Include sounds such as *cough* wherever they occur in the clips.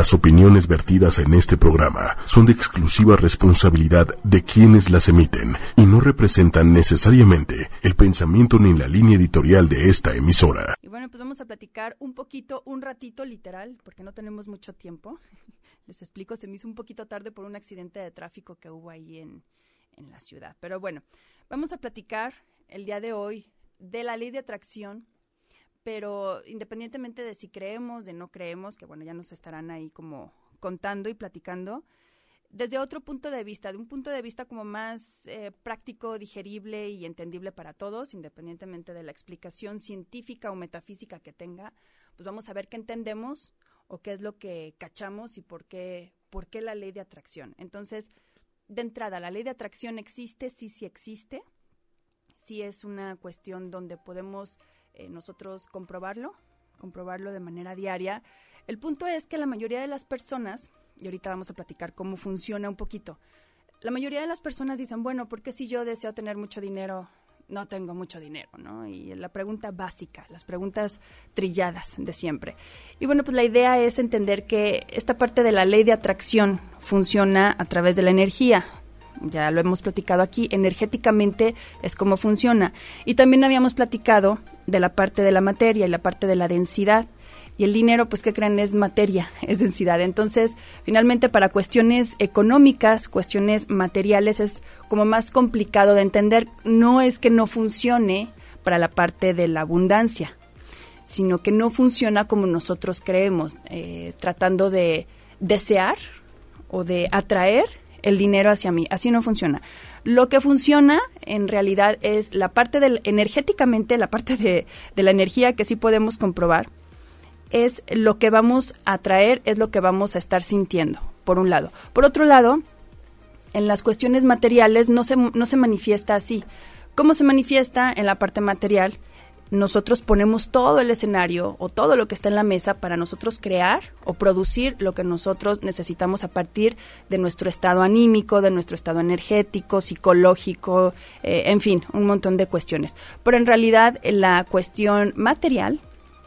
Las opiniones vertidas en este programa son de exclusiva responsabilidad de quienes las emiten y no representan necesariamente el pensamiento ni la línea editorial de esta emisora. Y bueno, pues vamos a platicar un poquito, un ratito literal, porque no tenemos mucho tiempo. *laughs* Les explico, se me hizo un poquito tarde por un accidente de tráfico que hubo ahí en, en la ciudad. Pero bueno, vamos a platicar el día de hoy de la ley de atracción pero independientemente de si creemos, de no creemos, que bueno, ya nos estarán ahí como contando y platicando, desde otro punto de vista, de un punto de vista como más eh, práctico, digerible y entendible para todos, independientemente de la explicación científica o metafísica que tenga, pues vamos a ver qué entendemos o qué es lo que cachamos y por qué, por qué la ley de atracción. Entonces, de entrada, la ley de atracción existe, sí, sí existe, sí es una cuestión donde podemos eh, nosotros comprobarlo, comprobarlo de manera diaria. El punto es que la mayoría de las personas, y ahorita vamos a platicar cómo funciona un poquito, la mayoría de las personas dicen, bueno, ¿por qué si yo deseo tener mucho dinero, no tengo mucho dinero, ¿no? Y la pregunta básica, las preguntas trilladas de siempre. Y bueno, pues la idea es entender que esta parte de la ley de atracción funciona a través de la energía ya lo hemos platicado aquí, energéticamente es como funciona. Y también habíamos platicado de la parte de la materia y la parte de la densidad. Y el dinero, pues, ¿qué creen? Es materia, *laughs* es densidad. Entonces, finalmente, para cuestiones económicas, cuestiones materiales, es como más complicado de entender. No es que no funcione para la parte de la abundancia, sino que no funciona como nosotros creemos, eh, tratando de desear o de atraer el dinero hacia mí. Así no funciona. Lo que funciona en realidad es la parte del, energéticamente, la parte de, de la energía que sí podemos comprobar, es lo que vamos a traer, es lo que vamos a estar sintiendo, por un lado. Por otro lado, en las cuestiones materiales no se, no se manifiesta así. ¿Cómo se manifiesta en la parte material? Nosotros ponemos todo el escenario o todo lo que está en la mesa para nosotros crear o producir lo que nosotros necesitamos a partir de nuestro estado anímico, de nuestro estado energético, psicológico, eh, en fin, un montón de cuestiones. Pero en realidad la cuestión material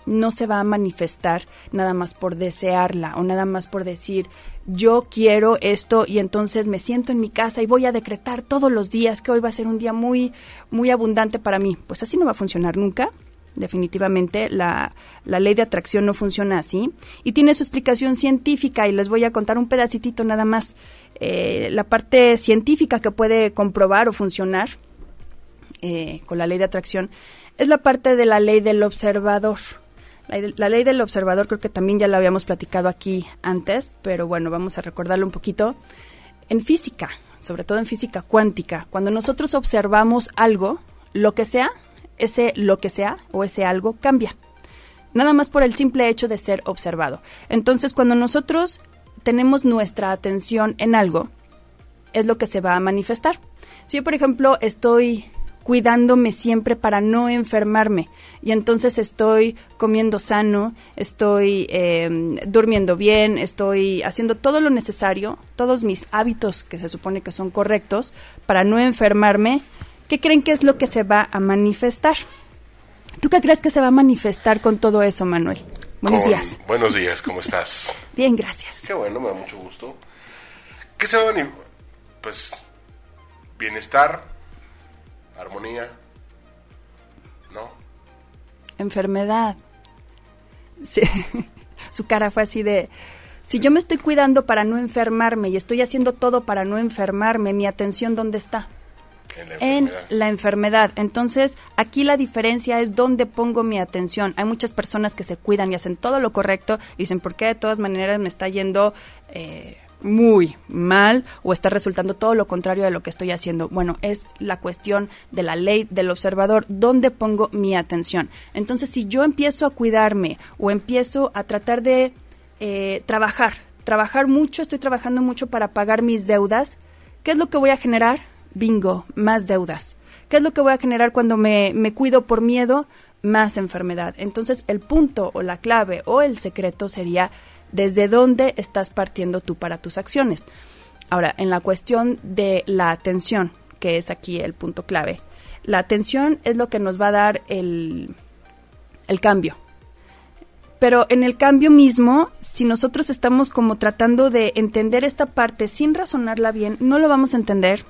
no se va a manifestar nada más por desearla o nada más por decir yo quiero esto y entonces me siento en mi casa y voy a decretar todos los días que hoy va a ser un día muy muy abundante para mí. Pues así no va a funcionar nunca. Definitivamente la, la ley de atracción no funciona así y tiene su explicación científica y les voy a contar un pedacitito nada más. Eh, la parte científica que puede comprobar o funcionar eh, con la ley de atracción es la parte de la ley del observador. La, ley del observador creo que también ya la habíamos platicado aquí antes, pero bueno, vamos a recordarlo un poquito. En física, sobre todo en física cuántica, cuando nosotros observamos algo, lo que sea, ese lo que sea o ese algo cambia. Nada más por el simple hecho de ser observado. Entonces, cuando nosotros tenemos nuestra atención en algo, es lo que se va a manifestar. Si yo, por ejemplo, estoy cuidándome siempre para no enfermarme. Y entonces estoy comiendo sano, estoy em, durmiendo bien, estoy haciendo todo lo necesario, todos mis hábitos que se supone que son correctos para no enfermarme. ¿Qué creen que es lo que se va a manifestar? ¿Tú qué crees que se va a manifestar con todo eso, Manuel? Buenos días. Buenos días, ¿cómo estás? *laughs* Bien, gracias. Qué bueno, me da mucho gusto. ¿Qué se va a manifestar? Pues bienestar, armonía, ¿no? Enfermedad. Sí. *laughs* Su cara fue así de, si yo me estoy cuidando para no enfermarme y estoy haciendo todo para no enfermarme, mi atención ¿dónde está? En la, enfermedad. Entonces, aquí la diferencia es dónde pongo mi atención. Hay muchas personas que se cuidan y hacen todo lo correcto y dicen, ¿por qué de todas maneras me está yendo eh, muy mal o está resultando todo lo contrario de lo que estoy haciendo. Bueno, es la cuestión de la ley del observador, ¿dónde pongo mi atención? Entonces, si yo empiezo a cuidarme o empiezo a tratar de eh, trabajar, trabajar mucho, estoy trabajando mucho para pagar mis deudas, ¿qué es lo que voy a generar? Bingo, más deudas. ¿Qué es lo que voy a generar cuando me, me cuido por miedo? Más enfermedad. Entonces, el punto o la clave o el secreto sería desde dónde estás partiendo tú para tus acciones. Ahora, en la cuestión de la atención, que es aquí el punto clave, la atención es lo que nos va a dar el, el cambio. Pero en el cambio mismo, si nosotros estamos como tratando de entender esta parte sin razonarla bien, no lo vamos a entender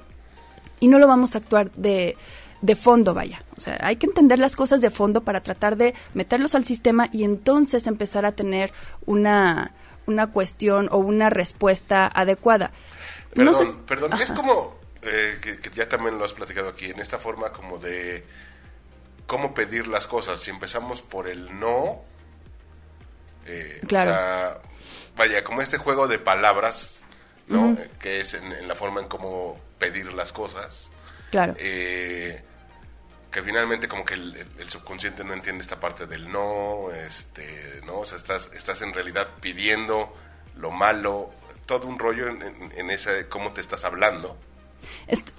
y no lo vamos a actuar de, de fondo, vaya. O sea, hay que entender las cosas de fondo para tratar de meterlos al sistema y entonces empezar a tener una, una cuestión o una respuesta adecuada. Perdón, perdón, es como, eh, que, ya también lo has platicado aquí, en esta forma como de cómo pedir las cosas. Si empezamos por el no, eh, claro. o sea, vaya, como este juego de palabras, ¿no? Que es en, la forma en cómo pedir las cosas. Claro. Eh, que finalmente como que el, subconsciente no entiende esta parte del no, este, ¿no? O sea, estás, estás en realidad pidiendo lo malo, todo un rollo en, en, ese cómo te estás hablando.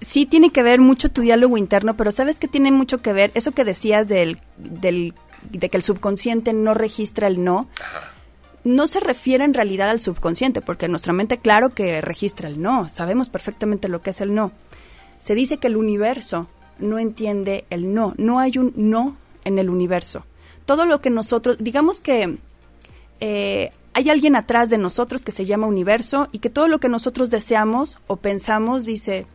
Sí tiene que ver mucho tu diálogo interno, pero ¿sabes que tiene mucho que ver? Eso que decías del, del de que el subconsciente no registra el no. No se refiere en realidad al subconsciente, porque nuestra mente claro que registra el no, sabemos perfectamente lo que es el no. Se dice que el universo no entiende el no. No hay un no en el universo. Todo lo que nosotros, digamos que eh, hay alguien atrás de nosotros que se llama universo y que todo lo que nosotros deseamos o pensamos dice,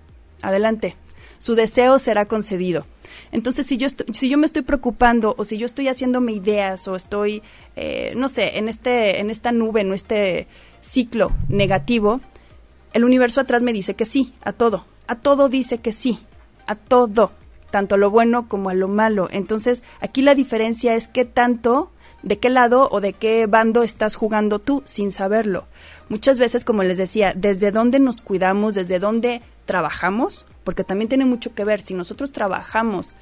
adelante, su deseo será concedido. Entonces, si yo, si yo me estoy preocupando o si yo estoy haciéndome ideas o estoy, eh, no sé, en, este, en esta nube, en este ciclo negativo, el universo atrás me dice que sí, a todo. A todo dice que sí a todo, tanto a lo bueno como a lo malo. Entonces, aquí la diferencia es qué tanto, de qué lado o de qué bando estás jugando tú sin saberlo. Muchas veces, como les decía, desde dónde nos cuidamos, desde dónde trabajamos, porque también tiene mucho que ver si nosotros trabajamos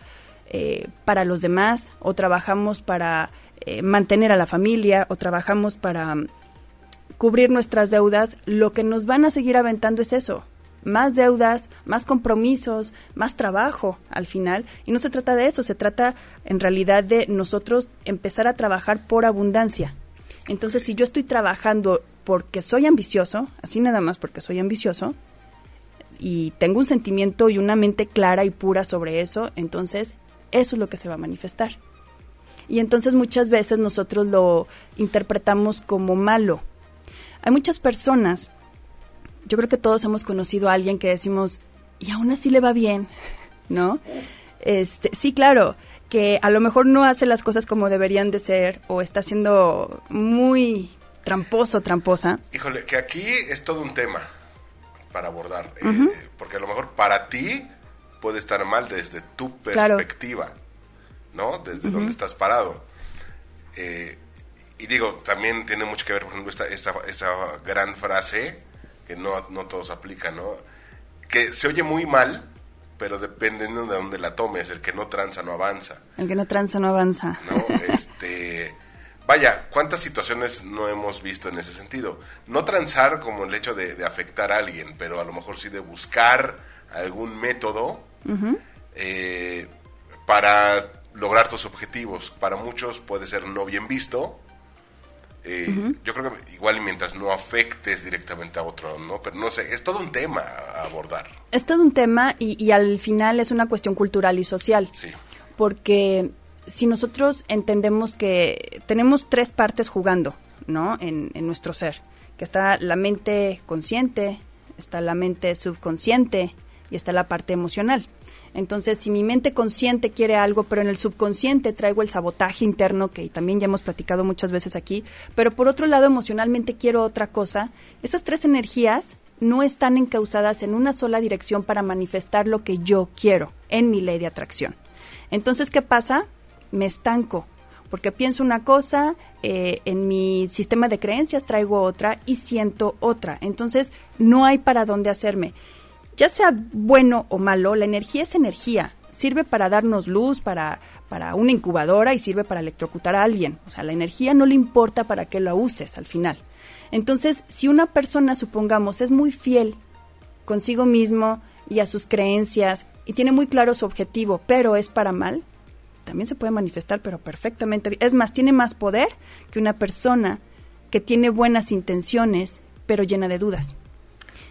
eh, para los demás o trabajamos para eh, mantener a la familia o trabajamos para mm, cubrir nuestras deudas, lo que nos van a seguir aventando es eso, más deudas, más compromisos, más trabajo al final. Y no se trata de eso, se trata en realidad de nosotros empezar a trabajar por abundancia. Entonces, si yo estoy trabajando porque soy ambicioso, así nada más porque soy ambicioso, y tengo un sentimiento y una mente clara y pura sobre eso, entonces eso es lo que se va a manifestar. Y entonces muchas veces nosotros lo interpretamos como malo. Hay muchas personas yo creo que todos hemos conocido a alguien que decimos, y aún así le va bien, *laughs* ¿no? Este, sí, claro, que a lo mejor no hace las cosas como deberían de ser o está siendo muy tramposo, tramposa. Híjole, que aquí es todo un tema para abordar, eh, porque a lo mejor para ti puede estar mal desde tu perspectiva, ¿no? Desde donde estás parado. Eh, y digo, también tiene mucho que ver, por ejemplo, esta, esta, esta gran frase que no, no todos aplican, ¿no? Que se oye muy mal, pero dependiendo de dónde la tomes, el que no tranza no avanza. El que no tranza no avanza. ¿No? Este, vaya, ¿cuántas situaciones no hemos visto en ese sentido? No transar como el hecho de, afectar a alguien, pero a lo mejor sí de buscar algún método eh, para lograr tus objetivos. Para muchos puede ser no bien visto, eh, yo creo que igual mientras no afectes directamente a otro, ¿no? Pero no sé, es todo un tema a abordar. Es todo un tema y, al final es una cuestión cultural y social. Sí. Porque si nosotros entendemos que tenemos tres partes jugando, ¿no? En, en nuestro ser, que está la mente consciente, está la mente subconsciente y está la parte emocional. Entonces, si mi mente consciente quiere algo, pero en el subconsciente traigo el sabotaje interno, que también ya hemos platicado muchas veces aquí, pero por otro lado emocionalmente quiero otra cosa, esas tres energías no están encausadas en una sola dirección para manifestar lo que yo quiero en mi ley de atracción. Entonces, ¿qué pasa? Me estanco, porque pienso una cosa, eh, en mi sistema de creencias traigo otra y siento otra. Entonces, no hay para dónde hacerme ya sea bueno o malo, la energía es energía. Sirve para darnos luz, para, para una incubadora y sirve para electrocutar a alguien. O sea, la energía no le importa para qué la uses al final. Entonces, si una persona, supongamos, es muy fiel consigo mismo y a sus creencias y tiene muy claro su objetivo, pero es para mal, también se puede manifestar, pero perfectamente. Es más, tiene más poder que una persona que tiene buenas intenciones, pero llena de dudas.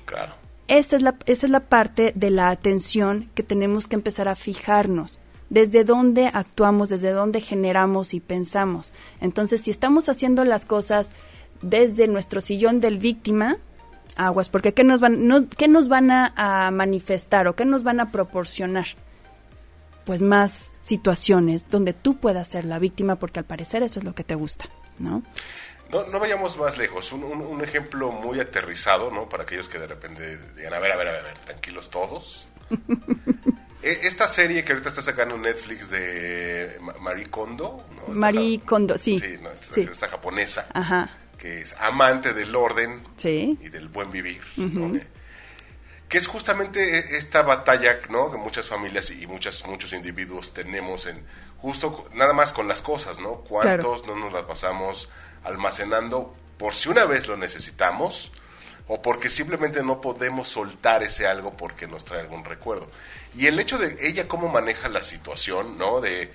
Claro. Esa es, la, esa es la parte de la atención que tenemos que empezar a fijarnos. desde dónde actuamos, desde dónde generamos y pensamos. Entonces, si estamos haciendo las cosas desde nuestro sillón del víctima, aguas, porque ¿qué nos van, ¿qué nos van a, a, manifestar o qué nos van a proporcionar? Pues más situaciones donde tú puedas ser la víctima, porque al parecer eso es lo que te gusta, ¿no? No, no vayamos más lejos. Un, un, un, ejemplo muy aterrizado, ¿no? Para aquellos que de repente digan, a ver, a ver, a ver, tranquilos todos. *laughs* E, Esta serie que ahorita está sacando Netflix de Marie Kondo, ¿no? Marie Kondo, sí. Sí, no, esta, sí. esta japonesa, Ajá. que es amante del orden Sí. y del buen vivir. ¿no? Que es justamente esta batalla ¿no? que muchas familias y muchas, muchos individuos tenemos en justo nada más con las cosas, ¿no? ¿Cuántos no nos las pasamos almacenando por si una vez lo necesitamos? o porque simplemente no podemos soltar ese algo porque nos trae algún recuerdo. Y el hecho de ella cómo maneja la situación, ¿no? De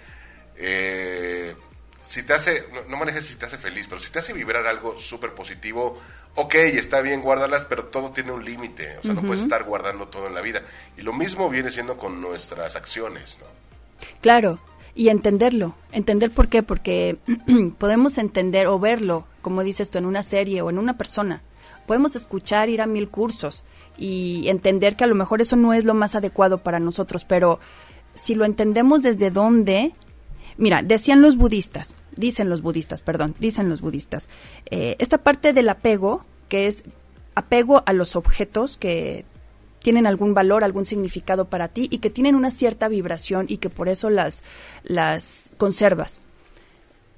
eh, si te hace, no, no manejes si te hace feliz, pero si te hace vibrar algo súper positivo, ok, está bien, guárdalas, pero todo tiene un límite, o sea, no puedes estar guardando todo en la vida. Y lo mismo viene siendo con nuestras acciones, ¿no? Claro, y entenderlo, entender por qué, porque *clears throat* podemos entender o verlo, como dices tú, en una serie o en una persona. Podemos escuchar, ir a mil cursos y entender que a lo mejor eso no es lo más adecuado para nosotros, pero si lo entendemos desde dónde, mira, decían los budistas, dicen los budistas, perdón, dicen los budistas, eh, esta parte del apego, que es apego a los objetos que tienen algún valor, algún significado para ti y que tienen una cierta vibración y que por eso las, las conservas.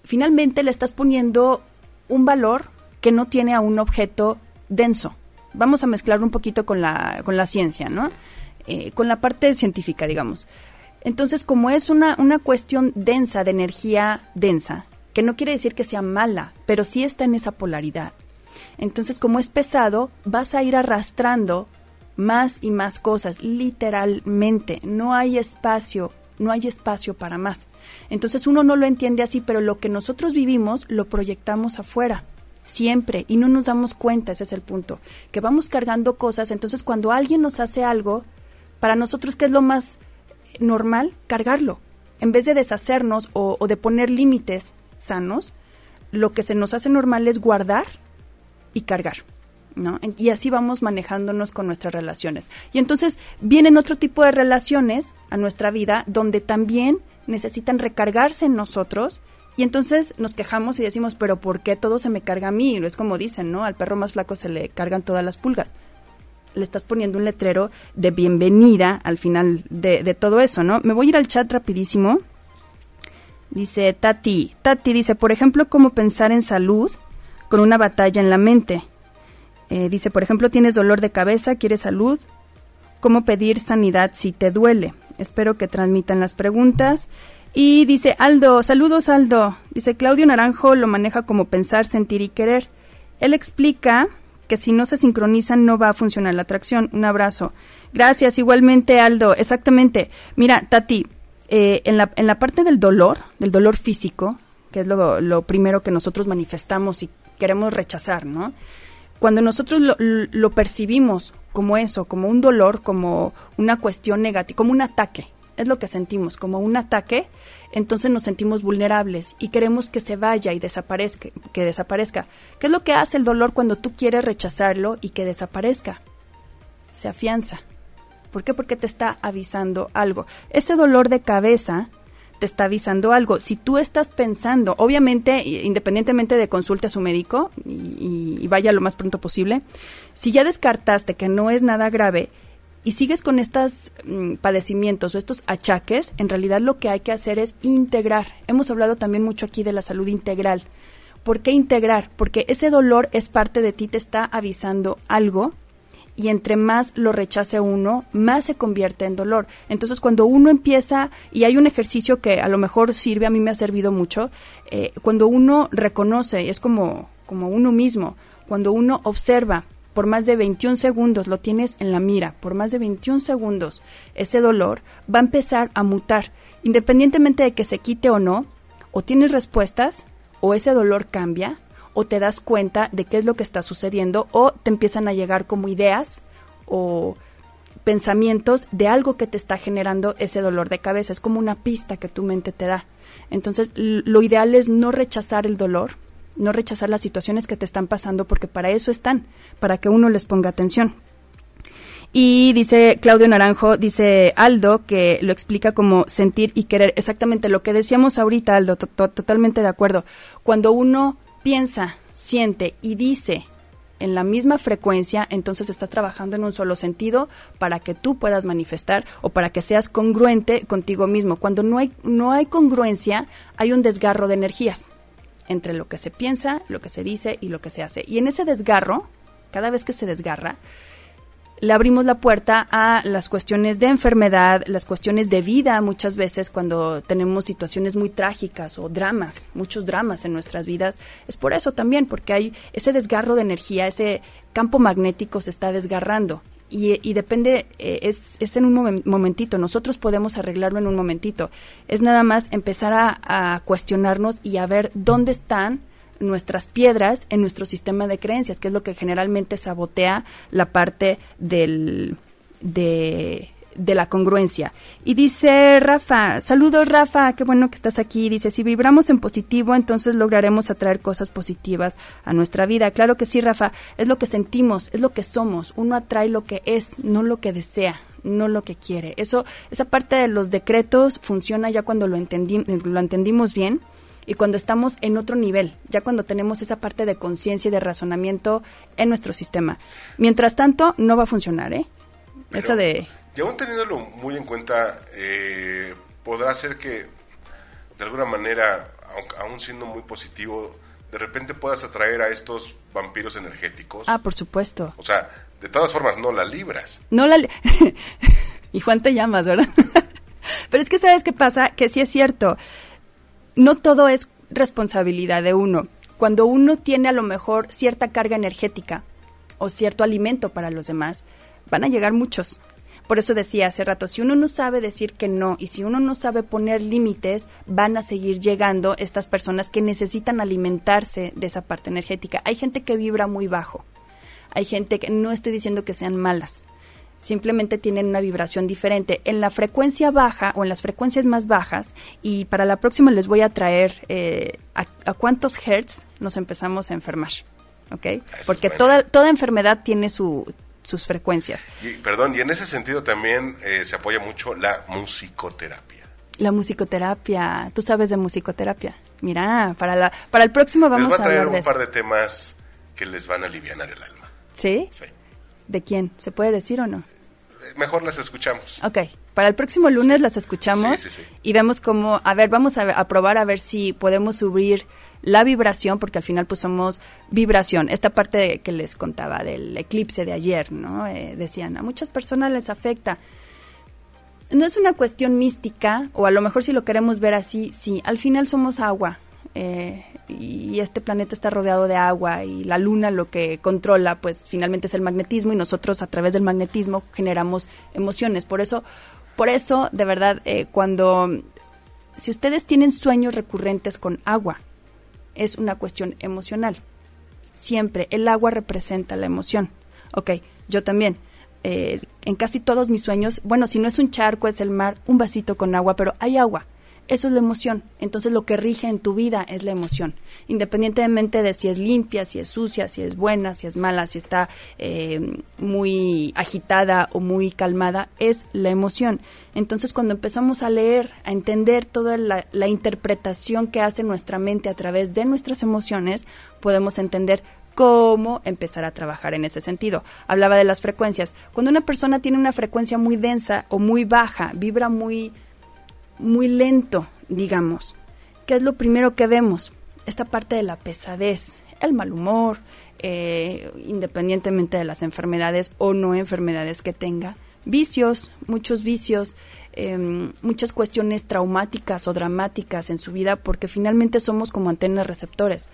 Finalmente le estás poniendo un valor que no tiene a un objeto denso. Vamos a mezclar un poquito con la, con la ciencia, ¿no? Eh, con la parte científica, digamos. Entonces, como es una, una cuestión densa, de energía densa, que no quiere decir que sea mala, pero sí está en esa polaridad. Entonces, como es pesado, vas a ir arrastrando más y más cosas, literalmente. No hay espacio, no hay espacio para más. Entonces uno no lo entiende así, pero lo que nosotros vivimos lo proyectamos afuera. Siempre, y no nos damos cuenta, ese es el punto, que vamos cargando cosas, entonces cuando alguien nos hace algo, para nosotros, ¿qué es lo más normal? Cargarlo. En vez de deshacernos o, de poner límites sanos, lo que se nos hace normal es guardar y cargar. ¿no? Y así vamos manejándonos con nuestras relaciones. Y entonces vienen otro tipo de relaciones a nuestra vida donde también necesitan recargarse en nosotros y entonces nos quejamos y decimos, pero ¿por qué todo se me carga a mí? Es como dicen, ¿no? Al perro más flaco se le cargan todas las pulgas. Le estás poniendo un letrero de bienvenida al final de, todo eso, ¿no? Me voy a ir al chat rapidísimo. Dice Tati, Tati dice, por ejemplo, cómo pensar en salud con una batalla en la mente. Eh, dice, por ejemplo, tienes dolor de cabeza, quieres salud, cómo pedir sanidad si te duele. Espero que transmitan las preguntas. Y dice Aldo, saludos Aldo. Dice Claudio Naranjo lo maneja como pensar, sentir y querer. Él explica que si no se sincronizan no va a funcionar la atracción. Un abrazo. Gracias, igualmente Aldo. Exactamente. Mira, Tati, eh, en, la, en la parte del dolor, del dolor físico, que es lo, lo primero que nosotros manifestamos y queremos rechazar, ¿no? Cuando nosotros lo, lo, percibimos como eso, como un dolor, como una cuestión negativa, como un ataque, es lo que sentimos, como un ataque, entonces nos sentimos vulnerables y queremos que se vaya y desaparezca, que desaparezca. ¿Qué es lo que hace el dolor cuando tú quieres rechazarlo y que desaparezca? Se afianza. ¿Por qué? Porque te está avisando algo. Ese dolor de cabeza te está avisando algo. Si tú estás pensando, obviamente, independientemente de consulte a su médico y, y, vaya lo más pronto posible, si ya descartaste que no es nada grave y sigues con estos mmm, padecimientos o estos achaques, en realidad lo que hay que hacer es integrar. Hemos hablado también mucho aquí de la salud integral. ¿Por qué integrar? Porque ese dolor es parte de ti, te está avisando algo y entre más lo rechace uno, más se convierte en dolor. Entonces, cuando uno empieza, y hay un ejercicio que a lo mejor sirve, a mí me ha servido mucho, eh, cuando uno reconoce, es como, como uno mismo, cuando uno observa por más de 21 segundos, lo tienes en la mira, por más de 21 segundos, ese dolor va a empezar a mutar, independientemente de que se quite o no, o tienes respuestas, o ese dolor cambia, o te das cuenta de qué es lo que está sucediendo o te empiezan a llegar como ideas o pensamientos de algo que te está generando ese dolor de cabeza. Es como una pista que tu mente te da. Entonces, lo ideal es no rechazar el dolor, no rechazar las situaciones que te están pasando, porque para eso están, para que uno les ponga atención. Y dice Claudio Naranjo, dice Aldo, que lo explica como sentir y querer. Exactamente lo que decíamos ahorita, Aldo, totalmente de acuerdo. Cuando uno piensa, siente y dice en la misma frecuencia, entonces estás trabajando en un solo sentido para que tú puedas manifestar o para que seas congruente contigo mismo. Cuando no hay, no hay congruencia, hay un desgarro de energías entre lo que se piensa, lo que se dice y lo que se hace. Y en ese desgarro, cada vez que se desgarra, le abrimos la puerta a las cuestiones de enfermedad, las cuestiones de vida muchas veces cuando tenemos situaciones muy trágicas o dramas, muchos dramas en nuestras vidas. Es por eso también, porque hay ese desgarro de energía, ese campo magnético se está desgarrando. Y, depende, eh, es, es, en un momentito, nosotros podemos arreglarlo en un momentito. Es nada más empezar a, a cuestionarnos y a ver dónde están nuestras piedras en nuestro sistema de creencias, que es lo que generalmente sabotea la parte del, de, de la congruencia. Y dice Rafa, saludos Rafa, qué bueno que estás aquí. Dice, si vibramos en positivo, entonces lograremos atraer cosas positivas a nuestra vida. Claro que sí, Rafa, es lo que sentimos, es lo que somos. Uno atrae lo que es, no lo que desea no lo que quiere. Eso, esa parte de los decretos funciona ya cuando lo, entendí, lo entendimos bien y cuando estamos en otro nivel, ya cuando tenemos esa parte de conciencia y de razonamiento en nuestro sistema. Mientras tanto, no va a funcionar, ¿eh? Eso de... Y aún teniéndolo muy en cuenta, eh, podrá ser que de alguna manera, aún siendo muy positivo, de repente puedas atraer a estos vampiros energéticos. Ah, por supuesto. O sea, de todas formas, no la libras. No la... *laughs* y Juan te llamas, ¿verdad? *laughs* Pero es que sabes qué pasa, que sí es cierto no todo es responsabilidad de uno. Cuando uno tiene a lo mejor cierta carga energética o cierto alimento para los demás, van a llegar muchos. Por eso decía hace rato, si uno no sabe decir que no y si uno no sabe poner límites, van a seguir llegando estas personas que necesitan alimentarse de esa parte energética. Hay gente que vibra muy bajo. Hay gente que no estoy diciendo que sean malas, simplemente tienen una vibración diferente. En la frecuencia baja o en las frecuencias más bajas, y para la próxima les voy a traer eh, a, cuántos hertz nos empezamos a enfermar. ¿Ok? Porque toda, toda enfermedad tiene su, sus frecuencias. Y, perdón, y en ese sentido también eh, se apoya mucho la musicoterapia. La musicoterapia. ¿Tú sabes de musicoterapia? Mira, para, la, para el próximo vamos les a, traer un par de temas que les van a aliviar el alma. ¿Sí? Sí. ¿De quién? ¿Se puede decir o no? Mejor las escuchamos. Ok, para el próximo lunes las escuchamos y vemos cómo, a ver, vamos a, probar a ver si podemos subir la vibración, porque al final pues somos vibración. Esta parte que les contaba del eclipse de ayer, ¿no? Eh, decían, a muchas personas les afecta. No es una cuestión mística, o a lo mejor si lo queremos ver así, sí, al final somos agua. Eh, y este planeta está rodeado de agua y la luna lo que controla pues finalmente es el magnetismo y nosotros a través del magnetismo generamos emociones. Por eso, por eso de verdad eh, cuando si ustedes tienen sueños recurrentes con agua, es una cuestión emocional. Siempre el agua representa la emoción. Ok, yo también. Eh, en casi todos mis sueños, bueno, si no es un charco, es el mar, un vasito con agua, pero hay agua. Eso es la emoción. Entonces lo que rige en tu vida es la emoción. Independientemente de si es limpia, si es sucia, si es buena, si es mala, si está eh, muy agitada o muy calmada, es la emoción. Entonces cuando empezamos a leer, a entender toda la, la interpretación que hace nuestra mente a través de nuestras emociones, podemos entender cómo empezar a trabajar en ese sentido. Hablaba de las frecuencias. Cuando una persona tiene una frecuencia muy densa o muy baja, vibra muy muy lento, digamos. ¿Qué es lo primero que vemos? Esta parte de la pesadez, el mal humor, eh, independientemente de las enfermedades o no enfermedades que tenga, vicios, muchos vicios, em, muchas cuestiones traumáticas o dramáticas en su vida, porque finalmente somos como antenas receptores.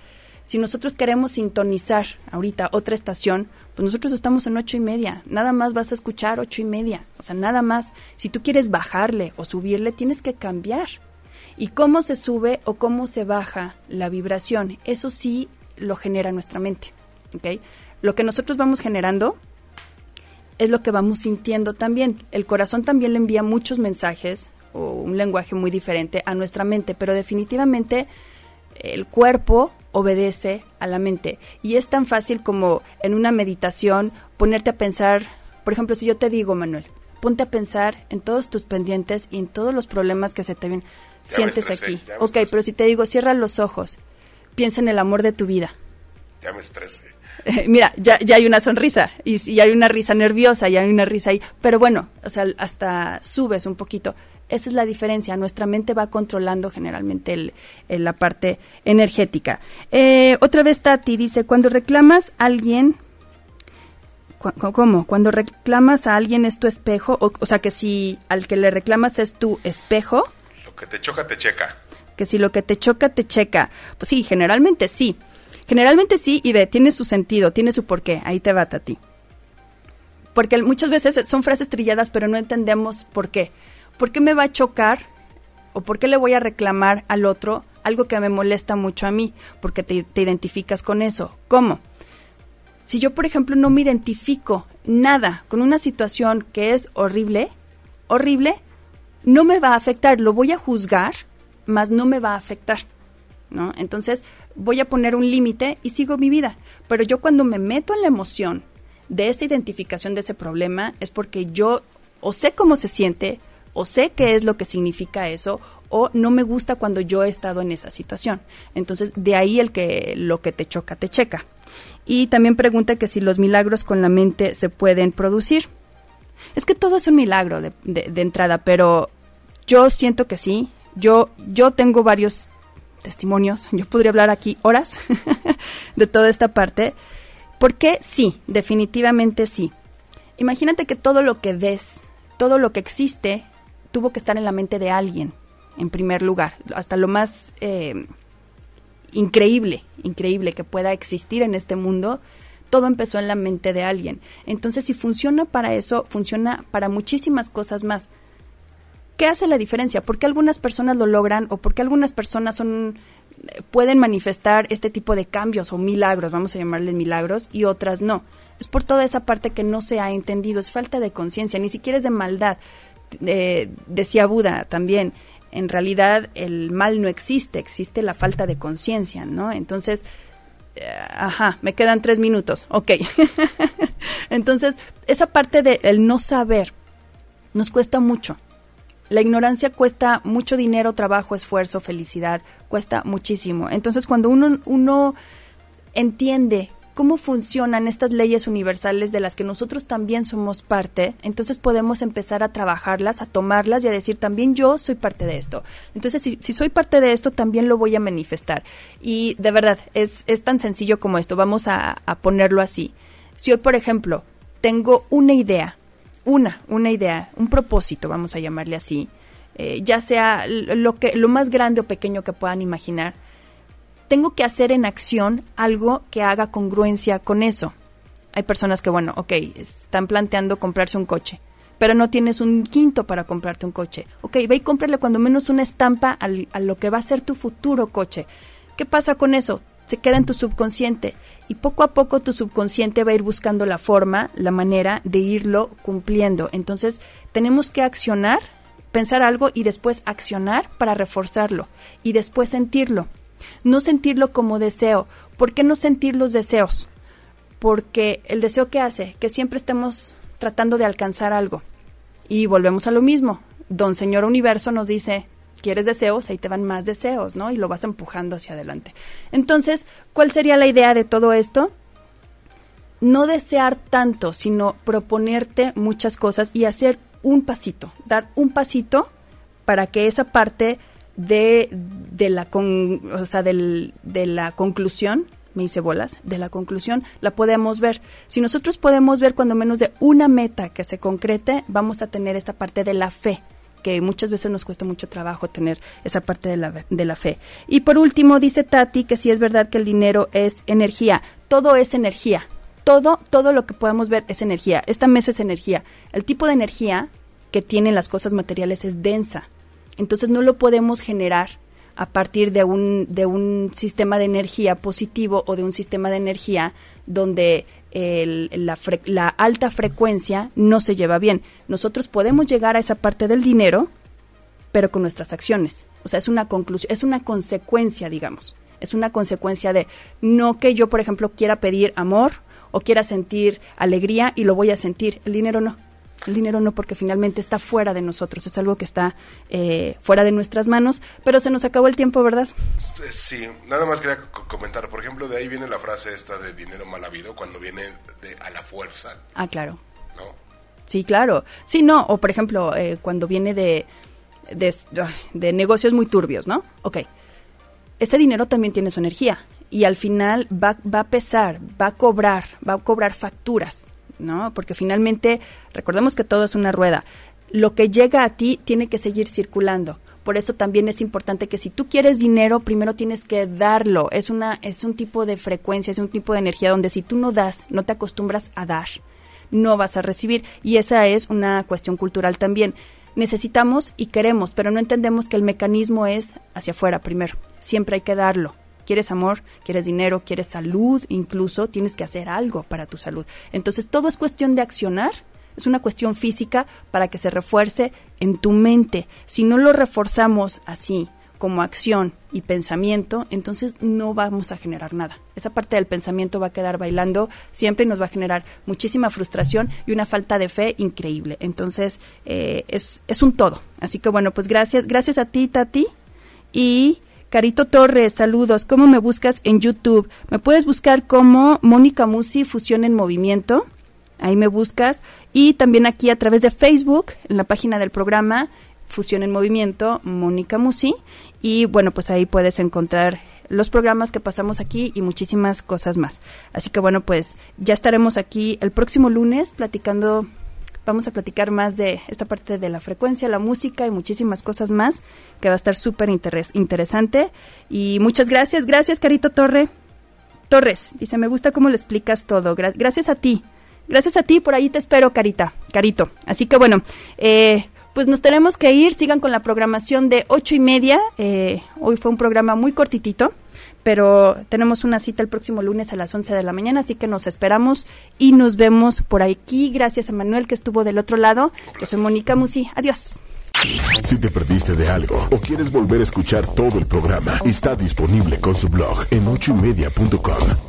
Si nosotros queremos sintonizar ahorita otra estación, pues nosotros estamos en ocho y media. Nada más vas a escuchar ocho y media. O sea, nada más. Si tú quieres bajarle o subirle, tienes que cambiar. Y cómo se sube o cómo se baja la vibración, eso sí lo genera nuestra mente. ¿ok? Lo que nosotros vamos generando es lo que vamos sintiendo también. El corazón también le envía muchos mensajes o un lenguaje muy diferente a nuestra mente, pero definitivamente el cuerpo obedece a la mente. Y es tan fácil como en una meditación ponerte a pensar, por ejemplo, si yo te digo, Manuel, ponte a pensar en todos tus pendientes y en todos los problemas que se te ven. Sientes aquí. Ok, pero si te digo, cierra los ojos, piensa en el amor de tu vida. Ya me estresé. Mira, ya, ya hay una sonrisa y, y, hay una risa nerviosa, y hay una risa ahí. Pero bueno, o sea, hasta subes un poquito. Esa es la diferencia. Nuestra mente va controlando generalmente el, la parte energética. Eh, otra vez Tati dice, cuando reclamas a alguien, ¿cómo? Cuando reclamas a alguien es tu espejo, o, o sea que si al que le reclamas es tu espejo. Lo que te choca, te checa. Que si lo que te choca, te checa. Pues sí, generalmente sí. Generalmente sí, y ve, tiene su sentido, tiene su porqué. Ahí te va, Tati. Porque muchas veces son frases trilladas, pero no entendemos por qué. ¿Por qué me va a chocar o por qué le voy a reclamar al otro algo que me molesta mucho a mí? Porque te, identificas con eso. ¿Cómo? Si yo, por ejemplo, no me identifico nada con una situación que es horrible, horrible, no me va a afectar, lo voy a juzgar, mas no me va a afectar, ¿no? Entonces, voy a poner un límite y sigo mi vida. Pero yo cuando me meto en la emoción de esa identificación de ese problema es porque yo o sé cómo se siente o sé qué es lo que significa eso o no me gusta cuando yo he estado en esa situación. Entonces, de ahí el que lo que te choca, te checa. Y también pregunta que si los milagros con la mente se pueden producir. Es que todo es un milagro de, entrada, pero yo siento que sí. Yo, yo tengo varios testimonios, yo podría hablar aquí horas *laughs* de toda esta parte, porque sí, definitivamente sí. Imagínate que todo lo que ves, todo lo que existe, tuvo que estar en la mente de alguien, en primer lugar, hasta lo más eh, increíble, increíble que pueda existir en este mundo, todo empezó en la mente de alguien. Entonces, si funciona para eso, funciona para muchísimas cosas más. ¿Qué hace la diferencia? ¿Por qué algunas personas lo logran o por qué algunas personas son pueden manifestar este tipo de cambios o milagros, vamos a llamarles milagros, y otras no? Es por toda esa parte que no se ha entendido, es falta de conciencia, ni siquiera es de maldad, decía Buda también, en realidad el mal no existe, existe la falta de conciencia, ¿no? Entonces, eh, ajá, me quedan tres minutos, ok. *laughs* Entonces, esa parte del no saber nos cuesta mucho. La ignorancia cuesta mucho dinero, trabajo, esfuerzo, felicidad, cuesta muchísimo. Entonces, cuando uno, uno entiende cómo funcionan estas leyes universales de las que nosotros también somos parte, entonces podemos empezar a trabajarlas, a tomarlas y a decir también yo soy parte de esto. Entonces, si, soy parte de esto, también lo voy a manifestar. Y de verdad, es, es tan sencillo como esto, vamos a, ponerlo así. Si hoy, por ejemplo, tengo una idea, una, una idea, un propósito, vamos a llamarle así, eh, ya sea lo, que, lo más grande o pequeño que puedan imaginar, tengo que hacer en acción algo que haga congruencia con eso. Hay personas que, bueno, ok, están planteando comprarse un coche, pero no tienes un quinto para comprarte un coche. Ok, ve y cómprale cuando menos una estampa a lo que va a ser tu futuro coche. ¿Qué pasa con eso? Se queda en tu subconsciente y poco a poco tu subconsciente va a ir buscando la forma, la manera de irlo cumpliendo. Entonces, tenemos que accionar, pensar algo y después accionar para reforzarlo y después sentirlo no sentirlo como deseo. ¿Por qué no sentir los deseos? Porque el deseo que hace que siempre estemos tratando de alcanzar algo. Y volvemos a lo mismo. Don Señor Universo nos dice, quieres deseos, ahí te van más deseos, ¿no? Y lo vas empujando hacia adelante. Entonces, ¿cuál sería la idea de todo esto? No desear tanto, sino proponerte muchas cosas y hacer un pasito, dar un pasito para que esa parte de, de la o sea, del, de la conclusión, me hice bolas, de la conclusión, la podemos ver. Si nosotros podemos ver cuando menos de una meta que se concrete, vamos a tener esta parte de la fe que muchas veces nos cuesta mucho trabajo tener esa parte de la, de la fe. Y por último, dice Tati que si es verdad que el dinero es energía. Todo es energía. Todo, todo lo que podemos ver es energía. Esta mesa es energía. El tipo de energía que tienen las cosas materiales es densa. Entonces no lo podemos generar a partir de un, de un sistema de energía positivo o de un sistema de energía donde la, la alta frecuencia no se lleva bien. Nosotros podemos llegar a esa parte del dinero, pero con nuestras acciones. O sea, es una conclusión, es una consecuencia, digamos. Es una consecuencia de no que yo, por ejemplo, quiera pedir amor o quiera sentir alegría y lo voy a sentir. El dinero no. El dinero no, porque finalmente está fuera de nosotros, es algo que está eh, fuera de nuestras manos, pero se nos acabó el tiempo, ¿verdad? Sí, nada más quería comentar, por ejemplo, de ahí viene la frase esta de dinero mal habido, cuando viene de a la fuerza. Ah, claro. ¿No? Sí, claro. Sí, no, o por ejemplo, eh, cuando viene de, de, de negocios muy turbios, ¿no? Ok, ese dinero también tiene su energía y al final va, va a pesar, va a cobrar, va a cobrar facturas, ¿no? Porque finalmente, recordemos que todo es una rueda. Lo que llega a ti tiene que seguir circulando. Por eso también es importante que si tú quieres dinero, primero tienes que darlo. Es una es un tipo de frecuencia, es un tipo de energía donde si tú no das, no te acostumbras a dar, no vas a recibir y esa es una cuestión cultural también necesitamos y queremos, pero no entendemos que el mecanismo es hacia afuera primero. Siempre hay que darlo. Quieres amor, quieres dinero, quieres salud, incluso tienes que hacer algo para tu salud. Entonces todo es cuestión de accionar, es una cuestión física para que se refuerce en tu mente. Si no lo reforzamos así, como acción y pensamiento, entonces no vamos a generar nada. Esa parte del pensamiento va a quedar bailando siempre y nos va a generar muchísima frustración y una falta de fe increíble. Entonces eh, es, es un todo. Así que bueno, pues gracias, gracias a ti, Tati. Y Carito Torres, saludos. ¿Cómo me buscas en YouTube? Me puedes buscar como Mónica Musi Fusión en Movimiento. Ahí me buscas. Y también aquí a través de Facebook, en la página del programa Fusión en Movimiento, Mónica Musi. Y bueno, pues ahí puedes encontrar los programas que pasamos aquí y muchísimas cosas más. Así que bueno, pues ya estaremos aquí el próximo lunes platicando, vamos a platicar más de esta parte de la frecuencia, la música y muchísimas cosas más, que va a estar súper interesante. Y muchas gracias, gracias Carito Torre. Torres, dice, me gusta cómo le explicas todo. gracias a ti. Gracias a ti, por ahí te espero, Carita, Carito. Así que bueno, eh, pues nos tenemos que ir. Sigan con la programación de ocho y media. Eh, hoy fue un programa muy cortitito, pero tenemos una cita el próximo lunes a las 11 de la mañana, así que nos esperamos y nos vemos por aquí. Gracias a Manuel que estuvo del otro lado. Yo soy Mónica Musi. Adiós. Si te perdiste de algo o quieres volver a escuchar todo el programa, está disponible con su blog en ochoymedia.com